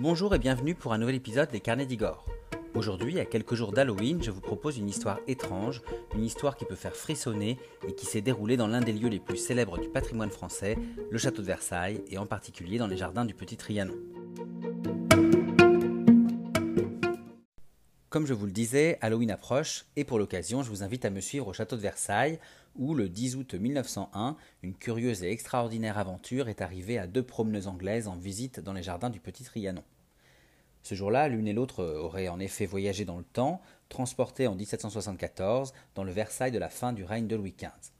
Bonjour et bienvenue pour un nouvel épisode des Carnets d'Igor. Aujourd'hui, à quelques jours d'Halloween, je vous propose une histoire étrange, une histoire qui peut faire frissonner et qui s'est déroulée dans l'un des lieux les plus célèbres du patrimoine français, le château de Versailles, et en particulier dans les jardins du Petit Trianon. Comme je vous le disais, Halloween approche et pour l'occasion, je vous invite à me suivre au château de Versailles où, le 10 août 1901, une curieuse et extraordinaire aventure est arrivée à deux promeneuses anglaises en visite dans les jardins du Petit Trianon. Ce jour-là, l'une et l'autre auraient en effet voyagé dans le temps, transportées en 1774 dans le Versailles de la fin du règne de Louis XV.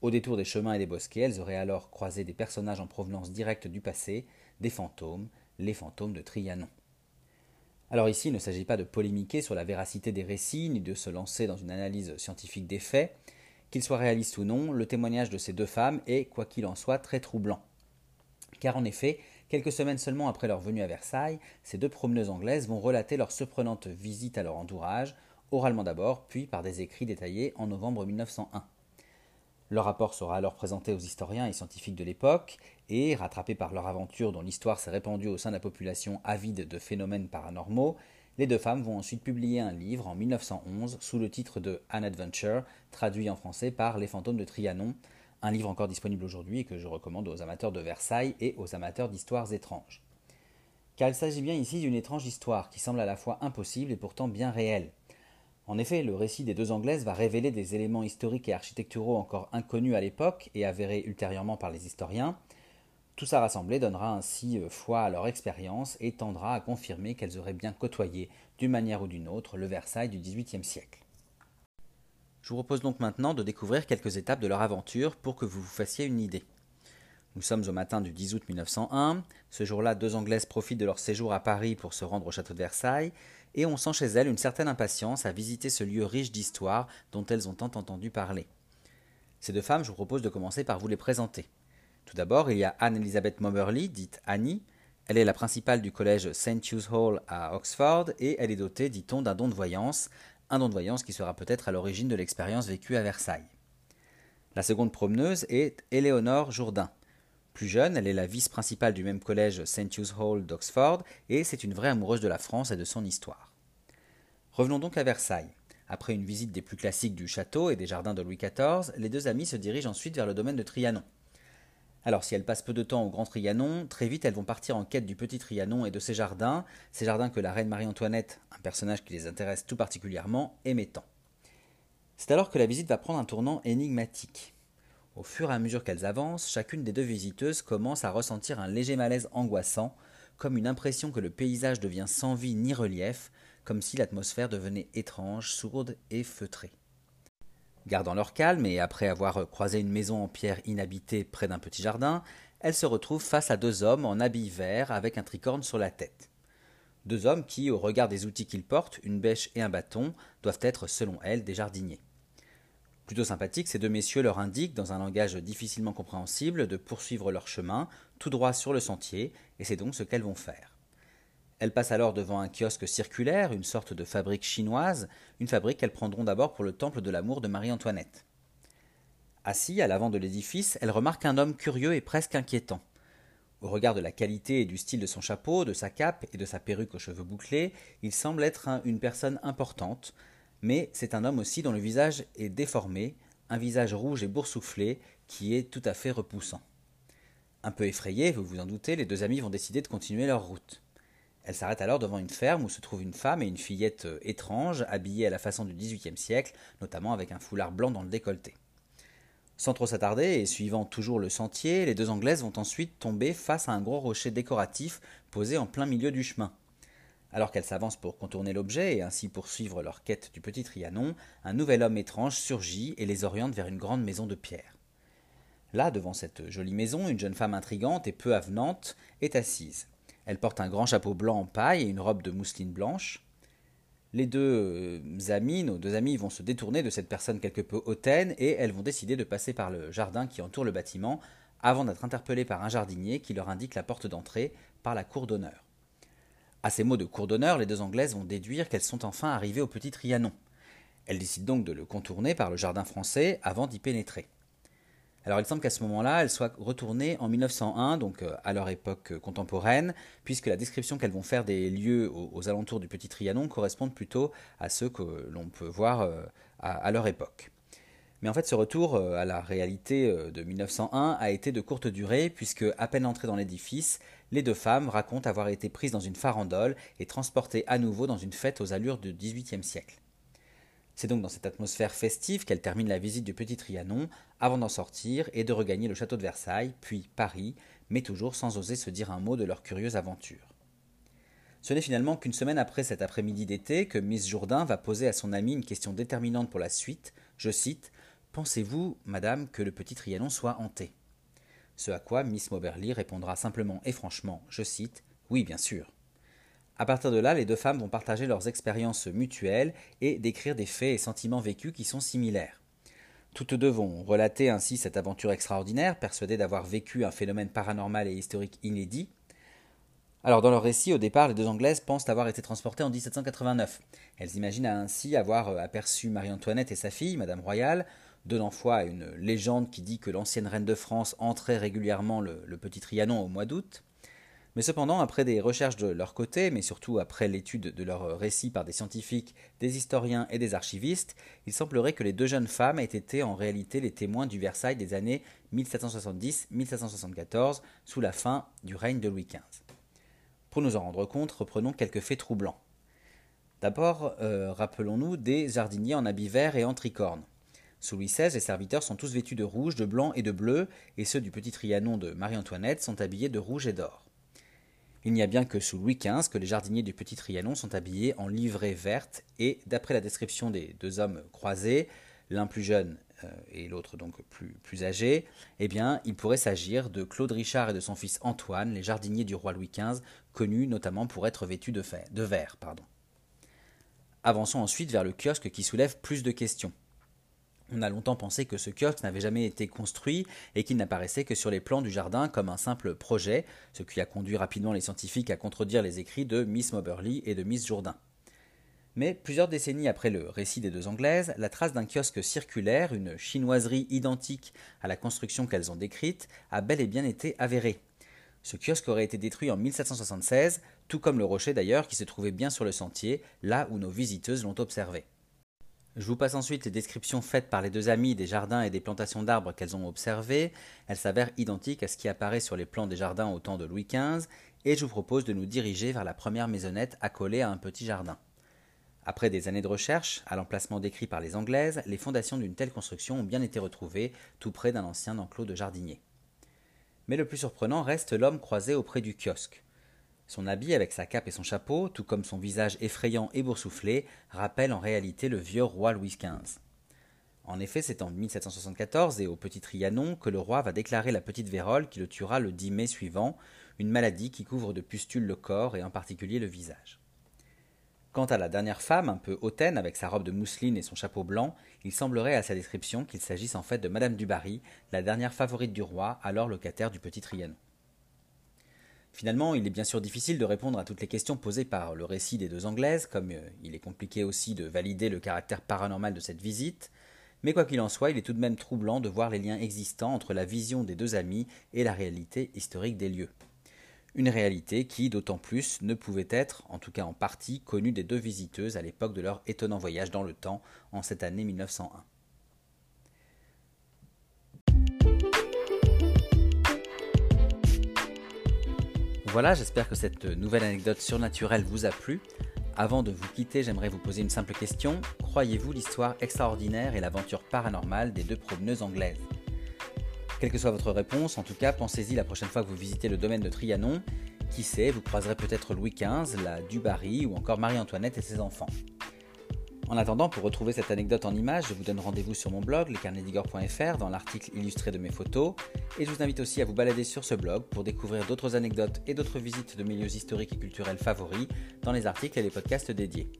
Au détour des chemins et des bosquets, elles auraient alors croisé des personnages en provenance directe du passé, des fantômes, les fantômes de Trianon. Alors ici, il ne s'agit pas de polémiquer sur la véracité des récits, ni de se lancer dans une analyse scientifique des faits. Qu'ils soient réalistes ou non, le témoignage de ces deux femmes est, quoi qu'il en soit, très troublant. Car en effet, quelques semaines seulement après leur venue à Versailles, ces deux promeneuses anglaises vont relater leur surprenante visite à leur entourage, oralement d'abord, puis par des écrits détaillés en novembre 1901. Leur rapport sera alors présenté aux historiens et scientifiques de l'époque, et, rattrapés par leur aventure dont l'histoire s'est répandue au sein de la population avide de phénomènes paranormaux, les deux femmes vont ensuite publier un livre en 1911 sous le titre de An Adventure, traduit en français par Les fantômes de Trianon, un livre encore disponible aujourd'hui et que je recommande aux amateurs de Versailles et aux amateurs d'histoires étranges. Car il s'agit bien ici d'une étrange histoire qui semble à la fois impossible et pourtant bien réelle. En effet, le récit des deux Anglaises va révéler des éléments historiques et architecturaux encore inconnus à l'époque et avérés ultérieurement par les historiens. Tout ça rassemblé donnera ainsi euh, foi à leur expérience et tendra à confirmer qu'elles auraient bien côtoyé, d'une manière ou d'une autre, le Versailles du XVIIIe siècle. Je vous propose donc maintenant de découvrir quelques étapes de leur aventure pour que vous vous fassiez une idée. Nous sommes au matin du 10 août 1901. Ce jour-là, deux Anglaises profitent de leur séjour à Paris pour se rendre au château de Versailles et on sent chez elles une certaine impatience à visiter ce lieu riche d'histoire dont elles ont tant entendu parler. Ces deux femmes, je vous propose de commencer par vous les présenter. Tout d'abord, il y a Anne-Elisabeth Moberly, dite Annie. Elle est la principale du collège St. Hugh's Hall à Oxford et elle est dotée, dit-on, d'un don de voyance, un don de voyance qui sera peut-être à l'origine de l'expérience vécue à Versailles. La seconde promeneuse est Éléonore Jourdain. Plus jeune, elle est la vice-principale du même collège St. Hugh's Hall d'Oxford et c'est une vraie amoureuse de la France et de son histoire. Revenons donc à Versailles. Après une visite des plus classiques du château et des jardins de Louis XIV, les deux amies se dirigent ensuite vers le domaine de Trianon. Alors si elles passent peu de temps au Grand Trianon, très vite elles vont partir en quête du Petit Trianon et de ses jardins, ces jardins que la reine Marie-Antoinette, un personnage qui les intéresse tout particulièrement, aimait tant. C'est alors que la visite va prendre un tournant énigmatique. Au fur et à mesure qu'elles avancent, chacune des deux visiteuses commence à ressentir un léger malaise angoissant, comme une impression que le paysage devient sans vie ni relief, comme si l'atmosphère devenait étrange, sourde et feutrée. Gardant leur calme et après avoir croisé une maison en pierre inhabitée près d'un petit jardin, elles se retrouvent face à deux hommes en habits verts avec un tricorne sur la tête. Deux hommes qui, au regard des outils qu'ils portent, une bêche et un bâton, doivent être, selon elles, des jardiniers. Plutôt sympathiques, ces deux messieurs leur indiquent, dans un langage difficilement compréhensible, de poursuivre leur chemin, tout droit sur le sentier, et c'est donc ce qu'elles vont faire. Elles passent alors devant un kiosque circulaire, une sorte de fabrique chinoise, une fabrique qu'elles prendront d'abord pour le temple de l'amour de Marie-Antoinette. Assis à l'avant de l'édifice, elles remarquent un homme curieux et presque inquiétant. Au regard de la qualité et du style de son chapeau, de sa cape et de sa perruque aux cheveux bouclés, il semble être une personne importante, mais c'est un homme aussi dont le visage est déformé, un visage rouge et boursouflé qui est tout à fait repoussant. Un peu effrayés, vous vous en doutez, les deux amis vont décider de continuer leur route. Elles s'arrêtent alors devant une ferme où se trouvent une femme et une fillette euh, étranges, habillées à la façon du XVIIIe siècle, notamment avec un foulard blanc dans le décolleté. Sans trop s'attarder et suivant toujours le sentier, les deux Anglaises vont ensuite tomber face à un gros rocher décoratif posé en plein milieu du chemin. Alors qu'elles s'avancent pour contourner l'objet et ainsi poursuivre leur quête du petit Trianon, un nouvel homme étrange surgit et les oriente vers une grande maison de pierre. Là, devant cette jolie maison, une jeune femme intrigante et peu avenante est assise. Elle porte un grand chapeau blanc en paille et une robe de mousseline blanche. Les deux euh, amis, nos deux amis, vont se détourner de cette personne quelque peu hautaine et elles vont décider de passer par le jardin qui entoure le bâtiment avant d'être interpellées par un jardinier qui leur indique la porte d'entrée par la cour d'honneur. À ces mots de cour d'honneur, les deux Anglaises vont déduire qu'elles sont enfin arrivées au petit Trianon. Elles décident donc de le contourner par le jardin français avant d'y pénétrer. Alors il semble qu'à ce moment-là, elles soient retournées en 1901, donc euh, à leur époque euh, contemporaine, puisque la description qu'elles vont faire des lieux aux, alentours du Petit Trianon correspond plutôt à ceux que l'on peut voir euh, à, leur époque. Mais en fait, ce retour à la réalité de 1901 a été de courte durée, puisque à peine entrées dans l'édifice, les deux femmes racontent avoir été prises dans une farandole et transportées à nouveau dans une fête aux allures du XVIIIe siècle. C'est donc dans cette atmosphère festive qu'elle termine la visite du Petit Trianon, avant d'en sortir et de regagner le château de Versailles, puis Paris, mais toujours sans oser se dire un mot de leur curieuse aventure. Ce n'est finalement qu'une semaine après cet après-midi d'été que Miss Jourdain va poser à son amie une question déterminante pour la suite. Je cite Pensez-vous, madame, que le petit Trianon soit hanté? Ce à quoi Miss Moberly répondra simplement et franchement, je cite Oui, bien sûr. À partir de là, les deux femmes vont partager leurs expériences mutuelles et décrire des faits et sentiments vécus qui sont similaires. Toutes deux vont relater ainsi cette aventure extraordinaire, persuadées d'avoir vécu un phénomène paranormal et historique inédit. Alors dans leur récit, au départ, les deux Anglaises pensent avoir été transportées en 1789. Elles imaginent ainsi avoir aperçu Marie-Antoinette et sa fille, Madame Royale, donnant foi à une légende qui dit que l'ancienne reine de France entrait régulièrement le, petit Trianon au mois d'août. Mais cependant, après des recherches de leur côté, mais surtout après l'étude de leurs récits par des scientifiques, des historiens et des archivistes, il semblerait que les deux jeunes femmes aient été en réalité les témoins du Versailles des années 1770-1774, sous la fin du règne de Louis XV. Pour nous en rendre compte, reprenons quelques faits troublants. D'abord, euh, rappelons-nous des jardiniers en habits verts et en tricorne. Sous Louis XVI, les serviteurs sont tous vêtus de rouge, de blanc et de bleu, et ceux du petit Trianon de Marie-Antoinette sont habillés de rouge et d'or. Il n'y a bien que sous Louis XV que les jardiniers du Petit Trianon sont habillés en livrée verte et, d'après la description des deux hommes croisés, l'un plus jeune euh, et l'autre donc plus, âgé, eh bien, il pourrait s'agir de Claude Richard et de son fils Antoine, les jardiniers du roi Louis XV, connus notamment pour être vêtus de, de verre. Pardon. Avançons ensuite vers le kiosque qui soulève plus de questions. On a longtemps pensé que ce kiosque n'avait jamais été construit et qu'il n'apparaissait que sur les plans du jardin comme un simple projet, ce qui a conduit rapidement les scientifiques à contredire les écrits de Miss Moberly et de Miss Jourdain. Mais plusieurs décennies après le récit des deux Anglaises, la trace d'un kiosque circulaire, une chinoiserie identique à la construction qu'elles ont décrite, a bel et bien été avérée. Ce kiosque aurait été détruit en 1776, tout comme le rocher d'ailleurs qui se trouvait bien sur le sentier, là où nos visiteuses l'ont observé. Je vous passe ensuite les descriptions faites par les deux amies des jardins et des plantations d'arbres qu'elles ont observées. Elles s'avèrent identiques à ce qui apparaît sur les plans des jardins au temps de Louis XV, et je vous propose de nous diriger vers la première maisonnette accolée à un petit jardin. Après des années de recherche, à l'emplacement décrit par les Anglaises, les fondations d'une telle construction ont bien été retrouvées, tout près d'un ancien enclos de jardinier. Mais le plus surprenant reste l'homme croisé auprès du kiosque. Son habit avec sa cape et son chapeau, tout comme son visage effrayant et boursouflé, rappelle en réalité le vieux roi Louis XV. En effet, c'est en 1774 et au Petit Trianon que le roi va déclarer la petite vérole qui le tuera le 10 mai suivant, une maladie qui couvre de pustules le corps et en particulier le visage. Quant à la dernière femme, un peu hautaine, avec sa robe de mousseline et son chapeau blanc, il semblerait à sa description qu'il s'agisse en fait de Madame du Barry, la dernière favorite du roi, alors locataire du Petit Trianon. Finalement, il est bien sûr difficile de répondre à toutes les questions posées par le récit des deux Anglaises, comme euh, il est compliqué aussi de valider le caractère paranormal de cette visite, mais quoi qu'il en soit, il est tout de même troublant de voir les liens existants entre la vision des deux amis et la réalité historique des lieux. Une réalité qui, d'autant plus, ne pouvait être, en tout cas en partie, connue des deux visiteuses à l'époque de leur étonnant voyage dans le temps, en cette année 1901. Voilà, j'espère que cette nouvelle anecdote surnaturelle vous a plu. Avant de vous quitter, j'aimerais vous poser une simple question. Croyez-vous l'histoire extraordinaire et l'aventure paranormale des deux promeneuses anglaises? Quelle que soit votre réponse, en tout cas, pensez-y la prochaine fois que vous visitez le domaine de Trianon. Qui sait, vous croiserez peut-être Louis XV, la Dubarry ou encore Marie-Antoinette et ses enfants. En attendant, pour retrouver cette anecdote en images, je vous donne rendez-vous sur mon blog, lescarnedigore.fr, dans l'article illustré de mes photos. Et je vous invite aussi à vous balader sur ce blog pour découvrir d'autres anecdotes et d'autres visites de milieux historiques et culturels favoris dans les articles et les podcasts dédiés.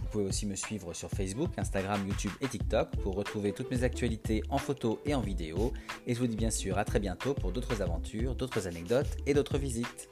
Vous pouvez aussi me suivre sur Facebook, Instagram, YouTube et TikTok pour retrouver toutes mes actualités en photo et en vidéo. Et je vous dis bien sûr à très bientôt pour d'autres aventures, d'autres anecdotes et d'autres visites.